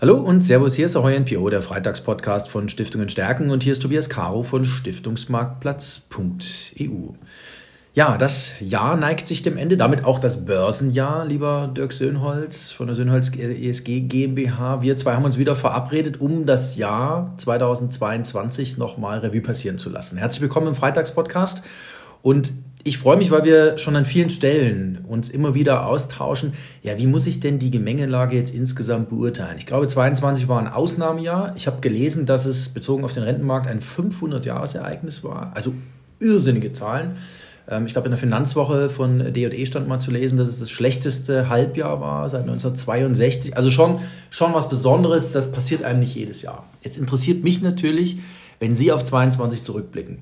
Hallo und Servus, hier ist Ahoy NPO, der Freitagspodcast von Stiftungen stärken und hier ist Tobias Caro von Stiftungsmarktplatz.eu. Ja, das Jahr neigt sich dem Ende, damit auch das Börsenjahr, lieber Dirk Söhnholz von der Söhnholz ESG GmbH. Wir zwei haben uns wieder verabredet, um das Jahr 2022 nochmal Revue passieren zu lassen. Herzlich willkommen im Freitagspodcast und ich freue mich, weil wir schon an vielen Stellen uns immer wieder austauschen. Ja, wie muss ich denn die Gemengelage jetzt insgesamt beurteilen? Ich glaube, 22 war ein Ausnahmejahr. Ich habe gelesen, dass es bezogen auf den Rentenmarkt ein 500-Jahres-Ereignis war. Also irrsinnige Zahlen. Ähm, ich glaube, in der Finanzwoche von D&E stand mal zu lesen, dass es das schlechteste Halbjahr war seit 1962. Also schon, schon was Besonderes. Das passiert einem nicht jedes Jahr. Jetzt interessiert mich natürlich, wenn Sie auf 22 zurückblicken.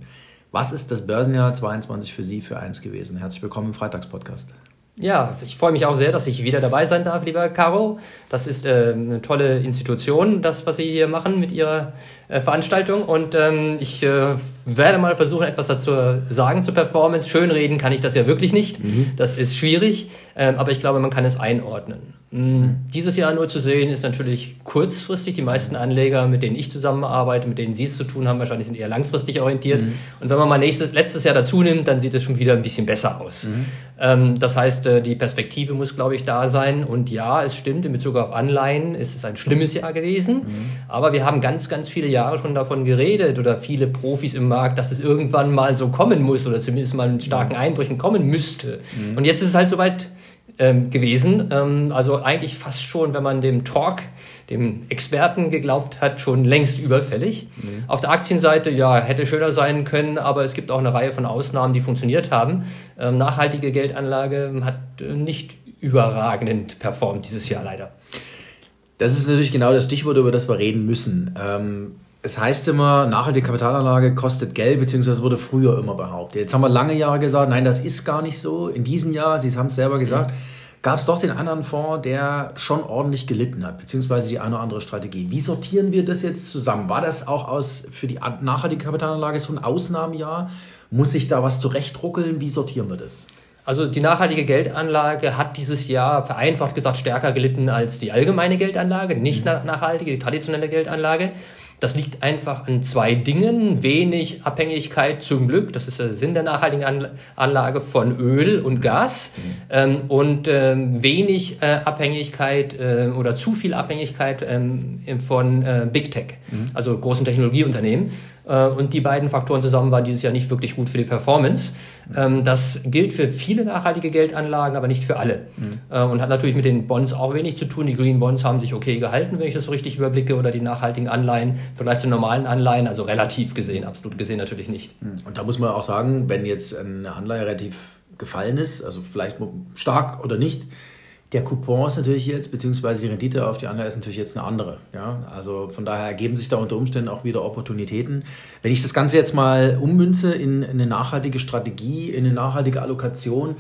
Was ist das Börsenjahr 22 für Sie für eins gewesen? Herzlich willkommen im Freitagspodcast. Ja, ich freue mich auch sehr, dass ich wieder dabei sein darf, lieber Caro. Das ist äh, eine tolle Institution, das, was Sie hier machen mit Ihrer äh, Veranstaltung. Und ähm, ich äh, werde mal versuchen, etwas dazu sagen zur Performance. Schönreden kann ich das ja wirklich nicht. Mhm. Das ist schwierig, ähm, aber ich glaube, man kann es einordnen. Mhm. Dieses Jahr nur zu sehen ist natürlich kurzfristig. Die meisten Anleger, mit denen ich zusammenarbeite, mit denen Sie es zu tun haben, wahrscheinlich sind eher langfristig orientiert. Mhm. Und wenn man mal nächstes, letztes Jahr dazu nimmt, dann sieht es schon wieder ein bisschen besser aus. Mhm. Ähm, das heißt, äh, die Perspektive muss, glaube ich, da sein. Und ja, es stimmt, in Bezug auf Anleihen ist es ein schlimmes Jahr gewesen. Mhm. Aber wir haben ganz, ganz viele Jahre schon davon geredet oder viele Profis im Markt, dass es irgendwann mal so kommen muss oder zumindest mal mit starken mhm. Einbrüchen kommen müsste. Mhm. Und jetzt ist es halt soweit ähm, gewesen. Ähm, also eigentlich fast schon, wenn man dem Talk, dem Experten geglaubt hat, schon längst überfällig. Mhm. Auf der Aktienseite, ja, hätte schöner sein können, aber es gibt auch eine Reihe von Ausnahmen, die funktioniert haben. Ähm, nachhaltige Geldanlage hat äh, nicht überragend performt dieses Jahr leider. Das ist natürlich genau das Stichwort, über das wir reden müssen. Ähm, es heißt immer, nachhaltige Kapitalanlage kostet Geld, beziehungsweise wurde früher immer behauptet. Jetzt haben wir lange Jahre gesagt, nein, das ist gar nicht so. In diesem Jahr, Sie haben es selber gesagt, gab es doch den anderen Fonds, der schon ordentlich gelitten hat, beziehungsweise die eine oder andere Strategie. Wie sortieren wir das jetzt zusammen? War das auch aus, für die nachhaltige Kapitalanlage so ein Ausnahmejahr? Muss sich da was zurechtruckeln? Wie sortieren wir das? Also die nachhaltige Geldanlage hat dieses Jahr vereinfacht gesagt stärker gelitten als die allgemeine Geldanlage, nicht mhm. nachhaltige, die traditionelle Geldanlage. Das liegt einfach an zwei Dingen. Wenig Abhängigkeit zum Glück, das ist der Sinn der nachhaltigen Anlage von Öl und Gas mhm. ähm, und ähm, wenig äh, Abhängigkeit äh, oder zu viel Abhängigkeit ähm, von äh, Big Tech, mhm. also großen Technologieunternehmen. Äh, und die beiden Faktoren zusammen waren dieses Jahr nicht wirklich gut für die Performance. Ähm, das gilt für viele nachhaltige Geldanlagen, aber nicht für alle. Mhm. Äh, und hat natürlich mit den Bonds auch wenig zu tun. Die Green Bonds haben sich okay gehalten, wenn ich das so richtig überblicke, oder die nachhaltigen Anleihen Vergleich zu normalen Anleihen, also relativ gesehen, absolut gesehen natürlich nicht. Mhm. Und da muss man auch sagen, wenn jetzt eine Anleihe relativ gefallen ist, also vielleicht stark oder nicht, der Coupon ist natürlich jetzt, beziehungsweise die Rendite auf die Anleihe ist natürlich jetzt eine andere. Ja? Also von daher ergeben sich da unter Umständen auch wieder Opportunitäten. Wenn ich das Ganze jetzt mal ummünze in eine nachhaltige Strategie, in eine nachhaltige Allokation,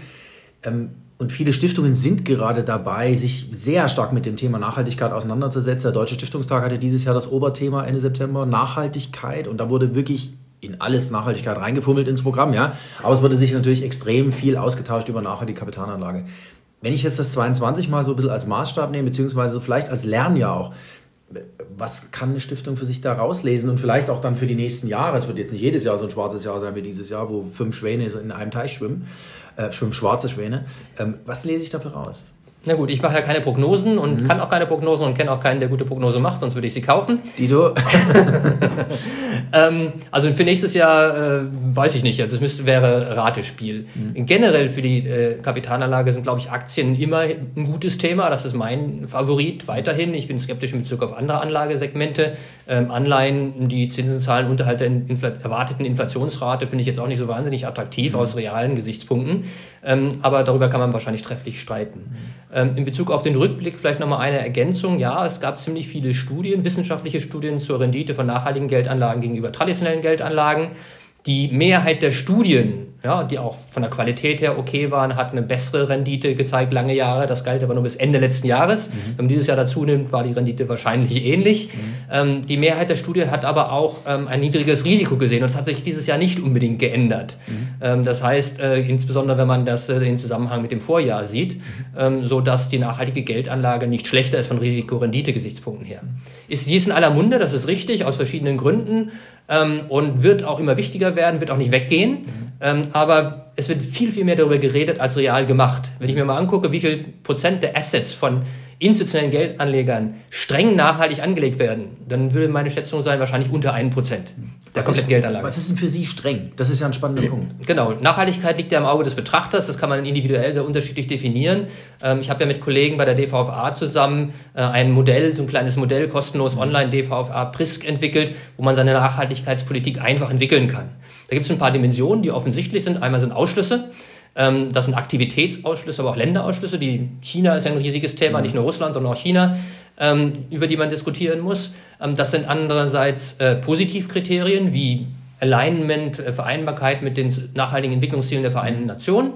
ähm, und viele Stiftungen sind gerade dabei, sich sehr stark mit dem Thema Nachhaltigkeit auseinanderzusetzen. Der Deutsche Stiftungstag hatte dieses Jahr das Oberthema Ende September, Nachhaltigkeit. Und da wurde wirklich in alles Nachhaltigkeit reingefummelt ins Programm, ja. Aber es wurde sich natürlich extrem viel ausgetauscht über nachhaltige Kapitalanlage. Wenn ich jetzt das 22 mal so ein bisschen als Maßstab nehme, beziehungsweise vielleicht als Lernjahr auch, was kann eine Stiftung für sich da rauslesen und vielleicht auch dann für die nächsten Jahre? Es wird jetzt nicht jedes Jahr so ein schwarzes Jahr sein wie dieses Jahr, wo fünf Schwäne in einem Teich schwimmen, äh, schwimmen schwarze Schwäne. Ähm, was lese ich dafür raus? Na gut, ich mache ja keine Prognosen und mhm. kann auch keine Prognosen und kenne auch keinen, der gute Prognose macht, sonst würde ich sie kaufen. Dito. ähm, also für nächstes Jahr äh, weiß ich nicht, also es müsste, wäre Ratespiel. Mhm. Generell für die äh, Kapitalanlage sind, glaube ich, Aktien immer ein gutes Thema. Das ist mein Favorit weiterhin. Ich bin skeptisch in Bezug auf andere Anlagesegmente. Ähm, Anleihen, die Zinsen zahlen unterhalb der Infl erwarteten Inflationsrate, finde ich jetzt auch nicht so wahnsinnig attraktiv mhm. aus realen Gesichtspunkten. Ähm, aber darüber kann man wahrscheinlich trefflich streiten. Mhm. Ähm, in Bezug auf den Rückblick vielleicht nochmal eine Ergänzung. Ja, es gab ziemlich viele Studien, wissenschaftliche Studien zur Rendite von nachhaltigen Geldanlagen gegenüber traditionellen Geldanlagen. Die Mehrheit der Studien ja, die auch von der Qualität her okay waren, hat eine bessere Rendite gezeigt, lange Jahre. Das galt aber nur bis Ende letzten Jahres. Mhm. Wenn man dieses Jahr dazu nimmt, war die Rendite wahrscheinlich ähnlich. Mhm. Ähm, die Mehrheit der Studien hat aber auch ähm, ein niedriges Risiko gesehen und es hat sich dieses Jahr nicht unbedingt geändert. Mhm. Ähm, das heißt, äh, insbesondere wenn man das äh, in Zusammenhang mit dem Vorjahr sieht, mhm. ähm, so dass die nachhaltige Geldanlage nicht schlechter ist von Risiko-Rendite-Gesichtspunkten her. Ist dies in aller Munde, das ist richtig, aus verschiedenen Gründen ähm, und wird auch immer wichtiger werden, wird auch nicht weggehen. Mhm. Ähm, aber es wird viel, viel mehr darüber geredet als real gemacht. Wenn ich mir mal angucke, wie viel Prozent der Assets von institutionellen Geldanlegern streng nachhaltig angelegt werden, dann würde meine Schätzung sein, wahrscheinlich unter 1% der kompletten Geldanlage. Was ist denn für Sie streng? Das ist ja ein spannender Punkt. Genau, Nachhaltigkeit liegt ja im Auge des Betrachters, das kann man individuell sehr unterschiedlich definieren. Ähm, ich habe ja mit Kollegen bei der DVFA zusammen äh, ein Modell, so ein kleines Modell, kostenlos online DVFA Prisk entwickelt, wo man seine Nachhaltigkeitspolitik einfach entwickeln kann. Da gibt es ein paar Dimensionen, die offensichtlich sind. Einmal sind Ausschlüsse. Ähm, das sind Aktivitätsausschlüsse, aber auch Länderausschlüsse. Die China ist ein riesiges Thema, mhm. nicht nur Russland, sondern auch China, ähm, über die man diskutieren muss. Ähm, das sind andererseits äh, Positivkriterien wie Alignment, äh, Vereinbarkeit mit den nachhaltigen Entwicklungszielen der Vereinten Nationen.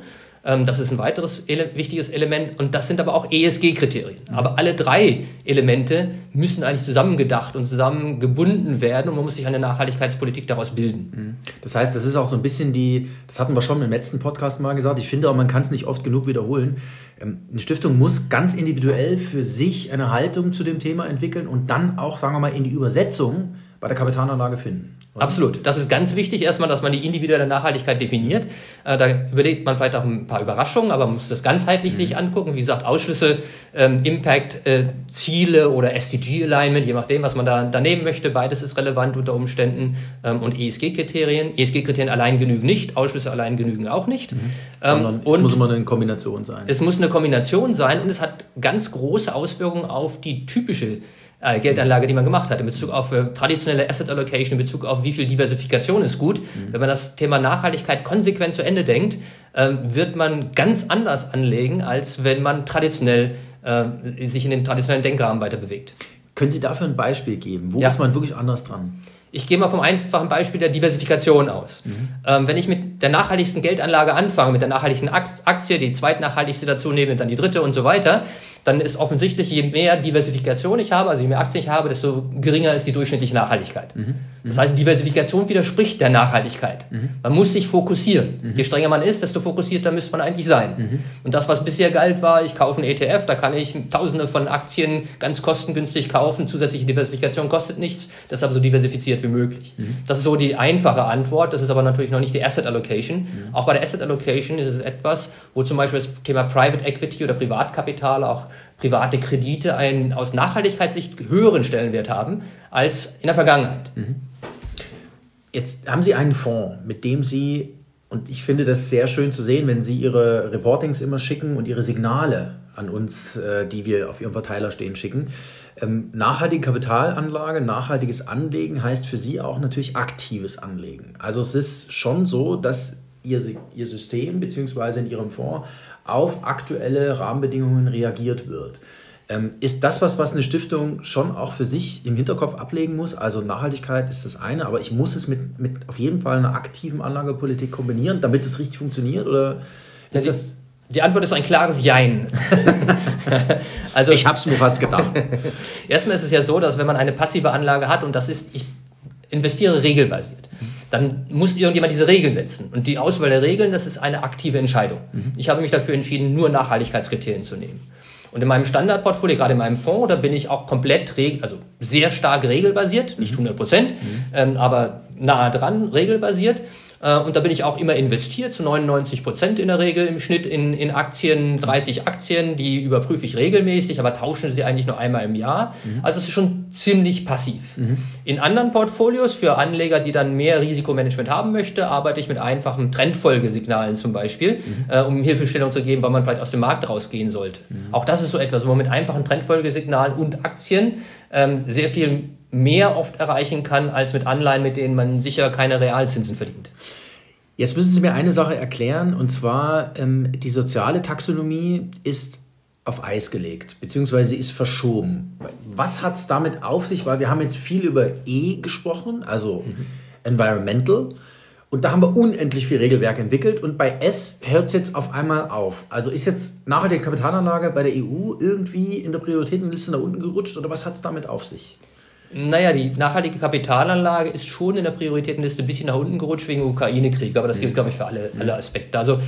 Ähm, das ist ein weiteres ele wichtiges Element und das sind aber auch ESG-Kriterien. Mhm. Aber alle drei Elemente müssen eigentlich zusammengedacht und zusammengebunden werden und man muss sich eine Nachhaltigkeitspolitik daraus bilden. Mhm. Das heißt, das ist auch so ein bisschen die, das hatten wir schon im letzten Podcast mal gesagt, ich finde auch, man kann es nicht oft genug wiederholen. Ähm, eine Stiftung muss ganz individuell für sich eine Haltung zu dem Thema entwickeln und dann auch, sagen wir mal, in die Übersetzung bei der Kapitalanlage finden. Absolut. Das ist ganz wichtig, erstmal, dass man die individuelle Nachhaltigkeit definiert. Äh, da überlegt man vielleicht auch ein paar Überraschungen, aber man muss das ganzheitlich mhm. sich angucken. Wie gesagt, Ausschlüsse, ähm, Impact, äh, Ziele oder SDG-Alignment, je nachdem, was man da daneben möchte. Beides ist relevant unter Umständen. Ähm, und ESG-Kriterien. ESG-Kriterien allein genügen nicht, Ausschlüsse allein genügen auch nicht. Mhm. Ähm, es muss immer eine Kombination sein. Es muss eine Kombination sein und es hat ganz große Auswirkungen auf die typische äh, Geldanlage, die man gemacht hat, in Bezug auf äh, traditionelle Asset Allocation, in Bezug auf wie viel Diversifikation ist gut. Mhm. Wenn man das Thema Nachhaltigkeit konsequent zu Ende denkt, äh, wird man ganz anders anlegen, als wenn man traditionell äh, sich in den traditionellen Denkrahmen weiter bewegt. Können Sie dafür ein Beispiel geben? Wo ja. ist man wirklich anders dran? Ich gehe mal vom einfachen Beispiel der Diversifikation aus. Mhm. Ähm, wenn ich mit der nachhaltigsten Geldanlage anfange, mit der nachhaltigen Aktie, die zweitnachhaltigste dazu nehme, dann die dritte und so weiter, dann ist offensichtlich, je mehr Diversifikation ich habe, also je mehr Aktien ich habe, desto geringer ist die durchschnittliche Nachhaltigkeit. Mhm. Das heißt, Diversifikation widerspricht der Nachhaltigkeit. Mhm. Man muss sich fokussieren. Mhm. Je strenger man ist, desto fokussierter müsste man eigentlich sein. Mhm. Und das, was bisher galt, war, ich kaufe einen ETF, da kann ich tausende von Aktien ganz kostengünstig kaufen, zusätzliche Diversifikation kostet nichts, deshalb so diversifiziert wie möglich. Mhm. Das ist so die einfache Antwort, das ist aber natürlich noch nicht die Asset Allocation. Mhm. Auch bei der Asset Allocation ist es etwas, wo zum Beispiel das Thema Private Equity oder Privatkapital auch private Kredite einen aus Nachhaltigkeitssicht höheren Stellenwert haben als in der Vergangenheit. Jetzt haben Sie einen Fonds, mit dem Sie, und ich finde das sehr schön zu sehen, wenn Sie Ihre Reportings immer schicken und Ihre Signale an uns, äh, die wir auf Ihrem Verteiler stehen, schicken. Ähm, nachhaltige Kapitalanlage, nachhaltiges Anlegen heißt für Sie auch natürlich aktives Anlegen. Also es ist schon so, dass Ihr, Ihr System bzw. in Ihrem Fonds auf aktuelle Rahmenbedingungen reagiert wird. Ähm, ist das was, was eine Stiftung schon auch für sich im Hinterkopf ablegen muss? Also Nachhaltigkeit ist das eine, aber ich muss es mit, mit auf jeden Fall einer aktiven Anlagepolitik kombinieren, damit es richtig funktioniert? Oder ist ja, das. Die Antwort ist ein klares Jein. also, ich habe es mir fast gedacht. Erstmal ist es ja so, dass wenn man eine passive Anlage hat und das ist, ich investiere regelbasiert, dann muss irgendjemand diese Regeln setzen. Und die Auswahl der Regeln, das ist eine aktive Entscheidung. Mhm. Ich habe mich dafür entschieden, nur Nachhaltigkeitskriterien zu nehmen. Und in meinem Standardportfolio, gerade in meinem Fonds, da bin ich auch komplett, also sehr stark regelbasiert, nicht 100 Prozent, mhm. ähm, aber nahe dran regelbasiert. Äh, und da bin ich auch immer investiert, zu 99 Prozent in der Regel im Schnitt in, in Aktien, 30 Aktien, die überprüfe ich regelmäßig, aber tauschen sie eigentlich nur einmal im Jahr. Mhm. Also es ist schon ziemlich passiv. Mhm. In anderen Portfolios für Anleger, die dann mehr Risikomanagement haben möchte, arbeite ich mit einfachen Trendfolgesignalen zum Beispiel, mhm. äh, um Hilfestellung zu geben, wann man vielleicht aus dem Markt rausgehen sollte. Mhm. Auch das ist so etwas, wo man mit einfachen Trendfolgesignalen und Aktien ähm, sehr viel mehr oft erreichen kann als mit Anleihen, mit denen man sicher keine Realzinsen verdient. Jetzt müssen Sie mir eine Sache erklären, und zwar ähm, die soziale Taxonomie ist auf Eis gelegt, beziehungsweise ist verschoben. Was hat es damit auf sich? Weil wir haben jetzt viel über E gesprochen, also mhm. environmental. Und da haben wir unendlich viel Regelwerk entwickelt und bei S hört es jetzt auf einmal auf. Also ist jetzt nachhaltige Kapitalanlage bei der EU irgendwie in der Prioritätenliste nach unten gerutscht oder was hat es damit auf sich? Naja, die nachhaltige Kapitalanlage ist schon in der Prioritätenliste ein bisschen nach unten gerutscht wegen Ukraine-Krieg, aber das gilt, glaube ich, für alle, alle Aspekte. Also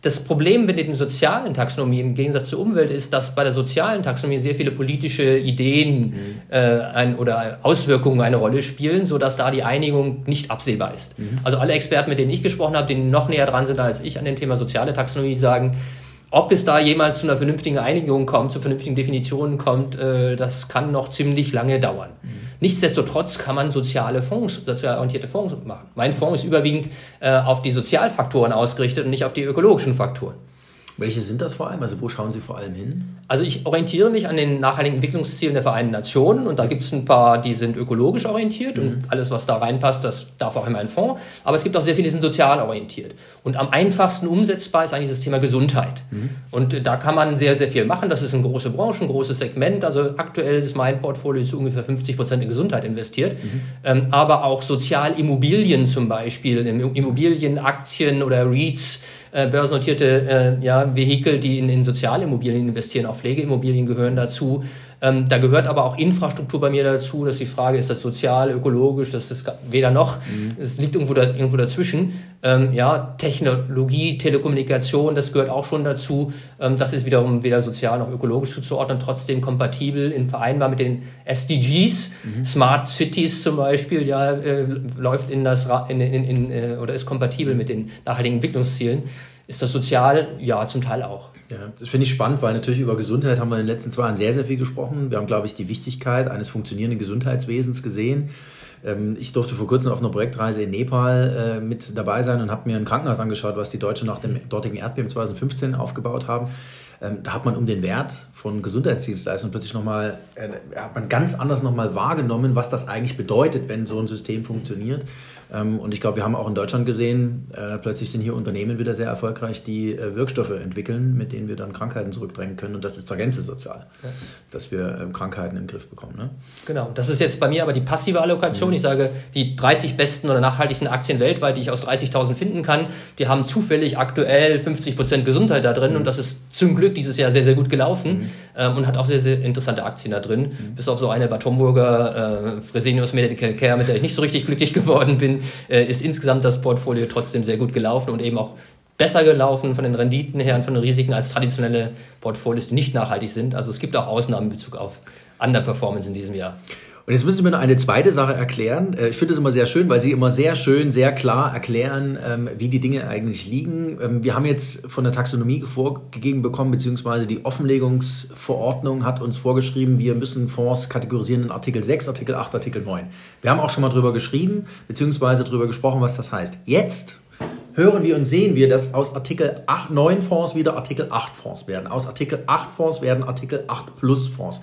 das Problem mit der sozialen Taxonomie im Gegensatz zur Umwelt ist, dass bei der sozialen Taxonomie sehr viele politische Ideen mhm. äh, ein, oder Auswirkungen eine Rolle spielen, sodass da die Einigung nicht absehbar ist. Mhm. Also alle Experten, mit denen ich gesprochen habe, die noch näher dran sind als ich an dem Thema soziale Taxonomie, sagen, ob es da jemals zu einer vernünftigen Einigung kommt, zu vernünftigen Definitionen kommt, äh, das kann noch ziemlich lange dauern. Mhm. Nichtsdestotrotz kann man soziale Fonds, sozial orientierte Fonds machen. Mein Fonds ist überwiegend äh, auf die Sozialfaktoren ausgerichtet und nicht auf die ökologischen Faktoren. Welche sind das vor allem? Also wo schauen Sie vor allem hin? Also ich orientiere mich an den nachhaltigen Entwicklungszielen der Vereinten Nationen und da gibt es ein paar, die sind ökologisch orientiert mhm. und alles, was da reinpasst, das darf auch immer ein Fonds. Aber es gibt auch sehr viele, die sind sozial orientiert. Und am einfachsten umsetzbar ist eigentlich das Thema Gesundheit. Mhm. Und da kann man sehr, sehr viel machen. Das ist eine große Branche, ein großes Segment. Also aktuell ist mein Portfolio zu ungefähr 50 Prozent in Gesundheit investiert. Mhm. Ähm, aber auch Sozialimmobilien zum Beispiel, Immobilien, Aktien oder REITs, äh, börsennotierte äh, ja, Vehikel, die in, in Sozialimmobilien investieren, auch Pflegeimmobilien gehören dazu. Ähm, da gehört aber auch Infrastruktur bei mir dazu, dass die Frage ist, das sozial, ökologisch, das ist weder noch, mhm. es liegt irgendwo, da, irgendwo dazwischen. Ähm, ja, Technologie, Telekommunikation, das gehört auch schon dazu. Ähm, das ist wiederum weder sozial noch ökologisch zuzuordnen, trotzdem kompatibel in vereinbar mit den SDGs. Mhm. Smart Cities zum Beispiel, ja, äh, läuft in das, in, in, in, äh, oder ist kompatibel mit den nachhaltigen Entwicklungszielen. Ist das sozial? Ja, zum Teil auch. Ja, das finde ich spannend, weil natürlich über Gesundheit haben wir in den letzten zwei Jahren sehr, sehr viel gesprochen. Wir haben, glaube ich, die Wichtigkeit eines funktionierenden Gesundheitswesens gesehen. Ähm, ich durfte vor kurzem auf einer Projektreise in Nepal äh, mit dabei sein und habe mir ein Krankenhaus angeschaut, was die Deutschen nach dem dortigen Erdbeben 2015 aufgebaut haben. Ähm, da hat man um den Wert von Gesundheitsdienstleistungen plötzlich nochmal, äh, hat man ganz anders nochmal wahrgenommen, was das eigentlich bedeutet, wenn so ein System funktioniert. Ähm, und ich glaube, wir haben auch in Deutschland gesehen, äh, plötzlich sind hier Unternehmen wieder sehr erfolgreich, die äh, Wirkstoffe entwickeln, mit denen wir dann Krankheiten zurückdrängen können. Und das ist zur Gänze sozial, ja. dass wir ähm, Krankheiten im Griff bekommen. Ne? Genau, das ist jetzt bei mir aber die passive Allokation. Mhm. Ich sage, die 30 besten oder nachhaltigsten Aktien weltweit, die ich aus 30.000 finden kann, die haben zufällig aktuell 50 Prozent Gesundheit da drin. Mhm. Und das ist zum Glück dieses Jahr sehr, sehr gut gelaufen mhm. ähm, und hat auch sehr, sehr interessante Aktien da drin. Mhm. Bis auf so eine Batomburger äh, Fresenius Medical Care, mit der ich nicht so richtig glücklich geworden bin äh, ist insgesamt das Portfolio trotzdem sehr gut gelaufen und eben auch besser gelaufen von den Renditen her und von den Risiken als traditionelle Portfolios, die nicht nachhaltig sind. Also es gibt auch Ausnahmen in Bezug auf Underperformance in diesem Jahr. Und jetzt müssen Sie mir noch eine zweite Sache erklären. Äh, ich finde es immer sehr schön, weil Sie immer sehr schön, sehr klar erklären, ähm, wie die Dinge eigentlich liegen. Ähm, wir haben jetzt von der Taxonomie vorgegeben bekommen, beziehungsweise die Offenlegungsverordnung hat uns vorgeschrieben, wir müssen Fonds kategorisieren in Artikel 6, Artikel 8, Artikel 9. Wir haben auch schon mal drüber geschrieben, beziehungsweise drüber gesprochen, was das heißt. Jetzt hören wir und sehen wir, dass aus Artikel 8, 9 Fonds wieder Artikel 8 Fonds werden. Aus Artikel 8 Fonds werden Artikel 8 Plus Fonds.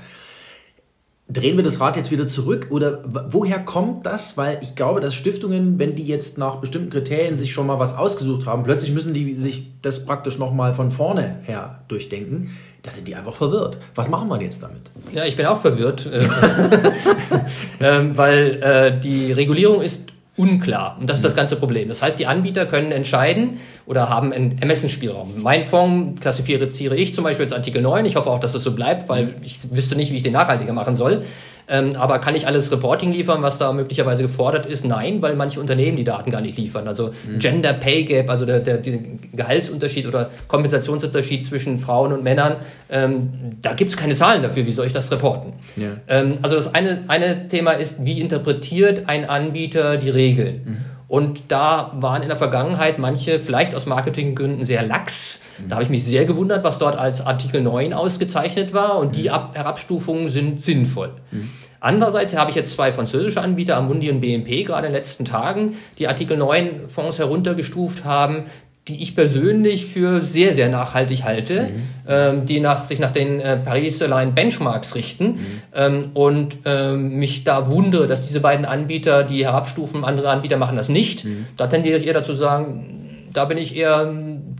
Drehen wir das Rad jetzt wieder zurück oder woher kommt das? Weil ich glaube, dass Stiftungen, wenn die jetzt nach bestimmten Kriterien sich schon mal was ausgesucht haben, plötzlich müssen die sich das praktisch nochmal von vorne her durchdenken. Da sind die einfach verwirrt. Was machen wir jetzt damit? Ja, ich bin auch verwirrt, äh, ähm, weil äh, die Regulierung ist unklar. Und das ist das ganze Problem. Das heißt, die Anbieter können entscheiden oder haben einen Ermessensspielraum. Mein Fonds klassifiziere ich zum Beispiel als Artikel 9. Ich hoffe auch, dass das so bleibt, weil ich wüsste nicht, wie ich den nachhaltiger machen soll. Ähm, aber kann ich alles Reporting liefern, was da möglicherweise gefordert ist? Nein, weil manche Unternehmen die Daten gar nicht liefern. Also mhm. Gender Pay Gap, also der, der, der, Gehaltsunterschied oder Kompensationsunterschied zwischen Frauen und Männern, ähm, da gibt es keine Zahlen dafür. Wie soll ich das reporten? Ja. Ähm, also das eine, eine Thema ist, wie interpretiert ein Anbieter die Regeln? Mhm. Und da waren in der Vergangenheit manche vielleicht aus Marketinggründen sehr lax. Da habe ich mich sehr gewundert, was dort als Artikel 9 ausgezeichnet war. Und die Ab Herabstufungen sind sinnvoll. Mhm. Andererseits habe ich jetzt zwei französische Anbieter, Amundi und BNP, gerade in den letzten Tagen, die Artikel 9 Fonds heruntergestuft haben, die ich persönlich für sehr, sehr nachhaltig halte, mhm. ähm, die nach, sich nach den äh, Paris Line Benchmarks richten mhm. ähm, und ähm, mich da wundere, dass diese beiden Anbieter die herabstufen, andere Anbieter machen das nicht. Mhm. Da tendiere ich eher dazu sagen, da bin ich eher ähm,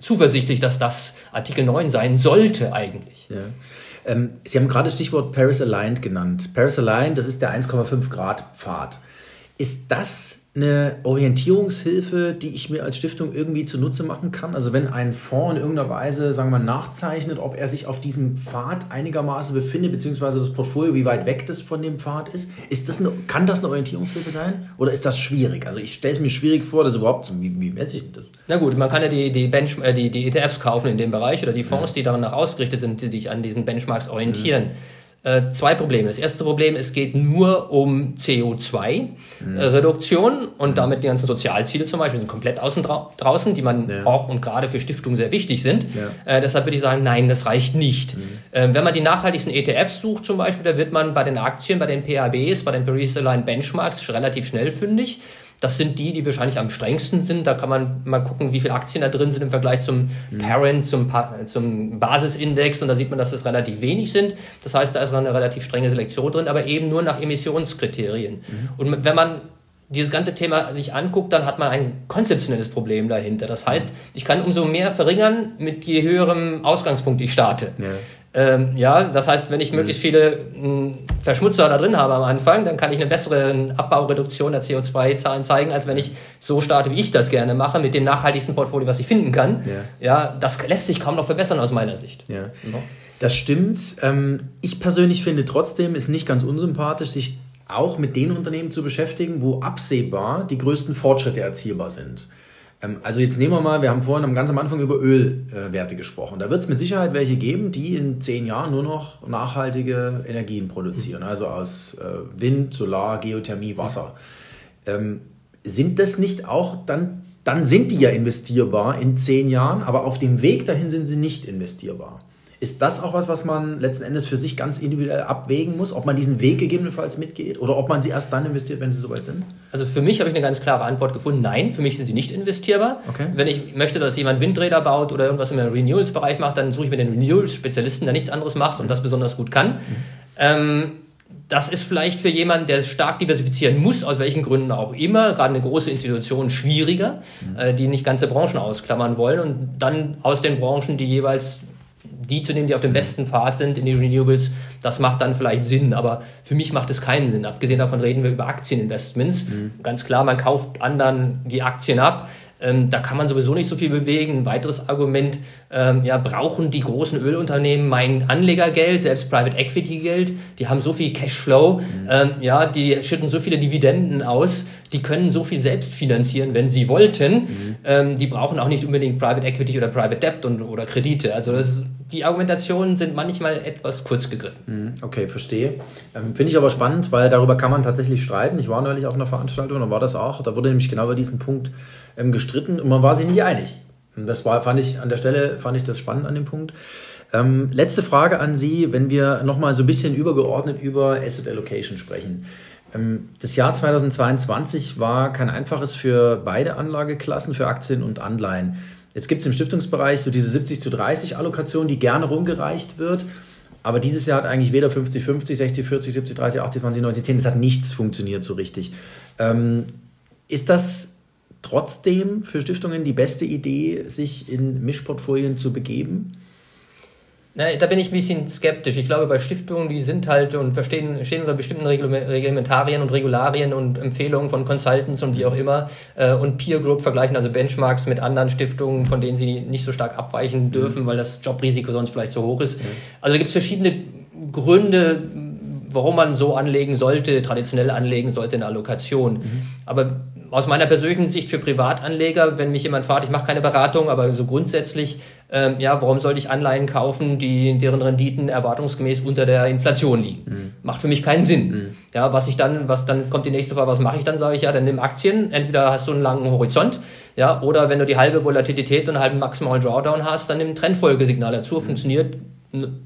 zuversichtlich, dass das Artikel 9 sein sollte eigentlich. Ja. Ähm, Sie haben gerade das Stichwort Paris Aligned genannt. Paris Aligned, das ist der 1,5 Grad Pfad. Ist das eine Orientierungshilfe, die ich mir als Stiftung irgendwie zunutze machen kann? Also wenn ein Fonds in irgendeiner Weise, sagen wir mal, nachzeichnet, ob er sich auf diesem Pfad einigermaßen befindet, beziehungsweise das Portfolio, wie weit weg das von dem Pfad ist, ist das eine, kann das eine Orientierungshilfe sein? Oder ist das schwierig? Also ich stelle es mir schwierig vor, das überhaupt zu, wie, wie messe ich das? Na gut, man kann ja die, die, Bench, äh, die, die ETFs kaufen in dem Bereich oder die Fonds, die daran ausgerichtet sind, die sich an diesen Benchmarks orientieren. Mhm. Äh, zwei Probleme. Das erste Problem, es geht nur um CO2-Reduktion mhm. und damit die ganzen Sozialziele zum Beispiel sind komplett außen dra draußen, die man ja. auch und gerade für Stiftungen sehr wichtig sind. Ja. Äh, deshalb würde ich sagen, nein, das reicht nicht. Mhm. Äh, wenn man die nachhaltigsten ETFs sucht zum Beispiel, da wird man bei den Aktien, bei den PABs, bei den Paris Align Benchmarks relativ schnell fündig. Das sind die, die wahrscheinlich am strengsten sind. Da kann man mal gucken, wie viele Aktien da drin sind im Vergleich zum mhm. Parent, zum, zum Basisindex. Und da sieht man, dass es relativ wenig sind. Das heißt, da ist eine relativ strenge Selektion drin, aber eben nur nach Emissionskriterien. Mhm. Und wenn man dieses ganze Thema sich anguckt, dann hat man ein konzeptionelles Problem dahinter. Das heißt, ich kann umso mehr verringern, mit je höherem Ausgangspunkt ich starte. Ja. Ähm, ja, das heißt, wenn ich möglichst viele mh, hm, Verschmutzer da drin habe am Anfang, dann kann ich eine bessere Abbaureduktion der CO2-Zahlen zeigen, als wenn ich so starte, wie ich das gerne mache, mit dem nachhaltigsten Portfolio, was ich finden kann. Ja, ja das lässt sich kaum noch verbessern aus meiner Sicht. Ja. Das stimmt. Ähm, ich persönlich finde trotzdem, ist nicht ganz unsympathisch, sich auch mit den Unternehmen zu beschäftigen, wo absehbar die größten Fortschritte erzielbar sind. Ähm, also jetzt nehmen wir mal, wir haben vorhin ganz am Anfang über Ölwerte gesprochen. Da wird es mit Sicherheit welche geben, die in zehn Jahren nur noch nachhaltige Energien produzieren, also aus äh, Wind, Solar, Geothermie, Wasser. Ähm, sind das nicht auch dann, dann sind die ja investierbar in zehn Jahren, aber auf dem Weg dahin sind sie nicht investierbar. Ist das auch was, was man letzten Endes für sich ganz individuell abwägen muss, ob man diesen Weg gegebenenfalls mitgeht oder ob man sie erst dann investiert, wenn sie soweit sind? Also für mich habe ich eine ganz klare Antwort gefunden. Nein, für mich sind sie nicht investierbar. Okay. Wenn ich möchte, dass jemand Windräder baut oder irgendwas im Renewals-Bereich macht, dann suche ich mir den Renewals-Spezialisten, der nichts anderes macht und das besonders gut kann. Mhm. Ähm, das ist vielleicht für jemanden, der stark diversifizieren muss, aus welchen Gründen auch immer, gerade eine große Institution, schwieriger, mhm. äh, die nicht ganze Branchen ausklammern wollen und dann aus den Branchen, die jeweils die zu nehmen, die auf dem besten Pfad sind in die Renewables, das macht dann vielleicht Sinn, aber für mich macht es keinen Sinn. Abgesehen davon reden wir über Aktieninvestments. Mhm. Ganz klar, man kauft anderen die Aktien ab. Ähm, da kann man sowieso nicht so viel bewegen. Ein weiteres Argument, ähm, ja, brauchen die großen Ölunternehmen mein Anlegergeld, selbst Private Equity Geld, die haben so viel Cashflow, mhm. ähm, ja, die schütten so viele Dividenden aus, die können so viel selbst finanzieren, wenn sie wollten. Mhm. Ähm, die brauchen auch nicht unbedingt Private Equity oder Private Debt und, oder Kredite. Also das ist die Argumentationen sind manchmal etwas kurz gegriffen. Mhm, okay, verstehe. Ähm, Finde ich aber spannend, weil darüber kann man tatsächlich streiten. Ich war neulich auf einer Veranstaltung, da war das auch. Da wurde nämlich genau über diesen Punkt ähm, gestritten und man war sich nicht einig. Das war, fand ich an der Stelle, fand ich das spannend an dem Punkt. Ähm, letzte Frage an Sie, wenn wir nochmal so ein bisschen übergeordnet über Asset Allocation sprechen. Ähm, das Jahr 2022 war kein einfaches für beide Anlageklassen, für Aktien und Anleihen. Jetzt gibt es im Stiftungsbereich so diese 70 zu 30 Allokation, die gerne rumgereicht wird. Aber dieses Jahr hat eigentlich weder 50, 50, 60, 40, 70, 30, 80, 20, 90, 10, es hat nichts funktioniert so richtig. Ähm, ist das trotzdem für Stiftungen die beste Idee, sich in Mischportfolien zu begeben? Na, da bin ich ein bisschen skeptisch. Ich glaube, bei Stiftungen, die sind halt und verstehen, stehen unter bestimmten Reglementarien und Regularien und Empfehlungen von Consultants und wie auch immer äh, und Peer Group vergleichen, also Benchmarks mit anderen Stiftungen, von denen sie nicht so stark abweichen dürfen, mhm. weil das Jobrisiko sonst vielleicht zu hoch ist. Mhm. Also gibt es verschiedene Gründe, warum man so anlegen sollte, traditionell anlegen sollte in der Allokation. Mhm. Aber aus meiner persönlichen Sicht für Privatanleger, wenn mich jemand fragt, ich mache keine Beratung, aber so grundsätzlich, ähm, ja, warum sollte ich Anleihen kaufen, die, deren Renditen erwartungsgemäß unter der Inflation liegen? Mhm. Macht für mich keinen Sinn. Mhm. Ja, was ich dann, was dann kommt die nächste Frage, was mache ich dann, sage ich, ja, dann nimm Aktien, entweder hast du einen langen Horizont, ja, oder wenn du die halbe Volatilität und einen halben maximalen Drawdown hast, dann nimm Trendfolgesignal dazu, mhm. funktioniert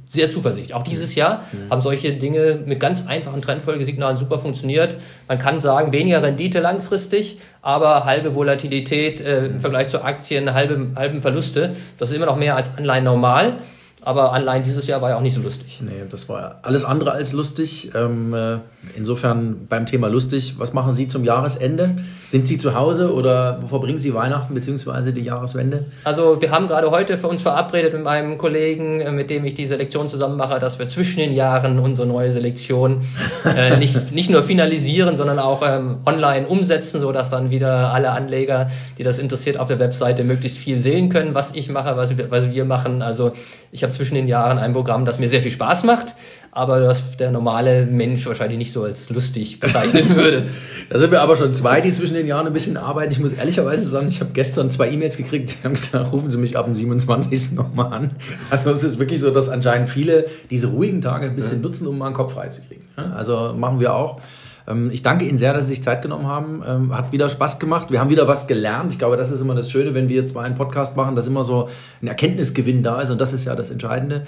sehr zuversichtlich. Auch dieses Jahr mhm. haben solche Dinge mit ganz einfachen Trendfolgesignalen super funktioniert. Man kann sagen, weniger Rendite langfristig, aber halbe Volatilität äh, im Vergleich zu Aktien, halbe, halben Verluste. Das ist immer noch mehr als Anleihen normal. Aber allein dieses Jahr war ja auch nicht so lustig. Nee, das war alles andere als lustig. Ähm, äh, insofern beim Thema lustig, was machen Sie zum Jahresende? Sind Sie zu Hause oder wo verbringen Sie Weihnachten bzw. die Jahreswende? Also wir haben gerade heute für uns verabredet mit meinem Kollegen, äh, mit dem ich die Selektion zusammen mache, dass wir zwischen den Jahren unsere neue Selektion äh, nicht, nicht nur finalisieren, sondern auch ähm, online umsetzen, sodass dann wieder alle Anleger, die das interessiert, auf der Webseite möglichst viel sehen können, was ich mache, was wir, was wir machen. Also ich habe zwischen den Jahren ein Programm, das mir sehr viel Spaß macht, aber das der normale Mensch wahrscheinlich nicht so als lustig bezeichnen würde. da sind wir aber schon zwei, die zwischen den Jahren ein bisschen arbeiten. Ich muss ehrlicherweise sagen, ich habe gestern zwei E-Mails gekriegt, die haben gesagt, rufen Sie mich ab dem 27. nochmal an. Also es ist wirklich so, dass anscheinend viele diese ruhigen Tage ein bisschen nutzen, um mal einen Kopf frei zu kriegen. Also machen wir auch. Ähm, ich danke Ihnen sehr, dass Sie sich Zeit genommen haben. Ähm, hat wieder Spaß gemacht. Wir haben wieder was gelernt. Ich glaube, das ist immer das Schöne, wenn wir zwei einen Podcast machen, dass immer so ein Erkenntnisgewinn da ist. Und das ist ja das Entscheidende.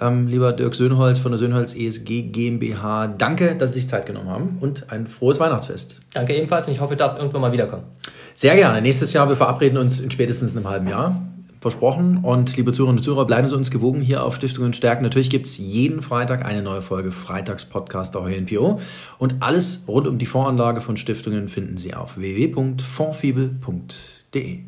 Ähm, lieber Dirk Söhnholz von der Söhnholz ESG GmbH, danke, dass Sie sich Zeit genommen haben und ein frohes Weihnachtsfest. Danke ebenfalls und ich hoffe, ich darf irgendwann mal wiederkommen. Sehr gerne. Nächstes Jahr, wir verabreden uns in spätestens einem halben Jahr versprochen. Und liebe Zuhörerinnen und Zuhörer, bleiben Sie uns gewogen hier auf Stiftungen stärken. Natürlich gibt es jeden Freitag eine neue Folge Freitagspodcast der HNPO. Und alles rund um die Voranlage von Stiftungen finden Sie auf www.fondfibel.de.